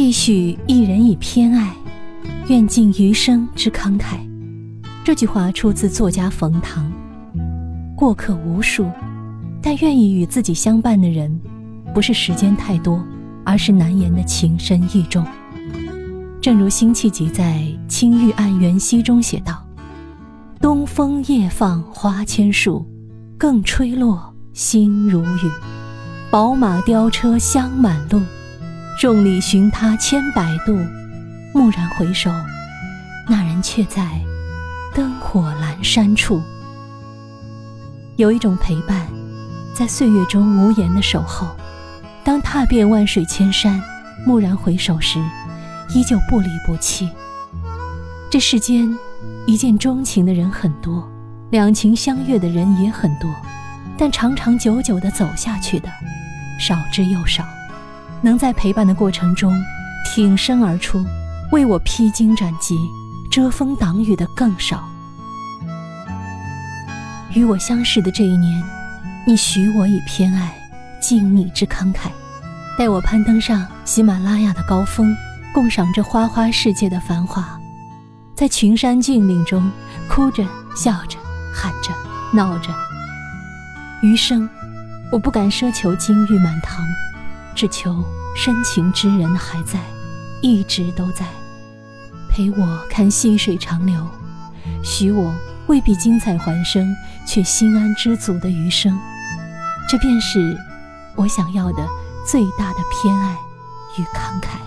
继续一人以偏爱，愿尽余生之慷慨。这句话出自作家冯唐。过客无数，但愿意与自己相伴的人，不是时间太多，而是难言的情深意重。正如辛弃疾在《青玉案·元夕》中写道：“东风夜放花千树，更吹落，星如雨。宝马雕车香满路。”众里寻他千百度，蓦然回首，那人却在灯火阑珊处。有一种陪伴，在岁月中无言的守候，当踏遍万水千山，蓦然回首时，依旧不离不弃。这世间一见钟情的人很多，两情相悦的人也很多，但长长久久的走下去的，少之又少。能在陪伴的过程中挺身而出，为我披荆斩棘、遮风挡雨的更少。与我相识的这一年，你许我以偏爱，敬你之慷慨，带我攀登上喜马拉雅的高峰，共赏这花花世界的繁华，在群山峻岭中哭着、笑着、喊着、闹着。余生，我不敢奢求金玉满堂。只求深情之人还在，一直都在，陪我看细水长流，许我未必精彩还生，却心安知足的余生。这便是我想要的最大的偏爱与慷慨。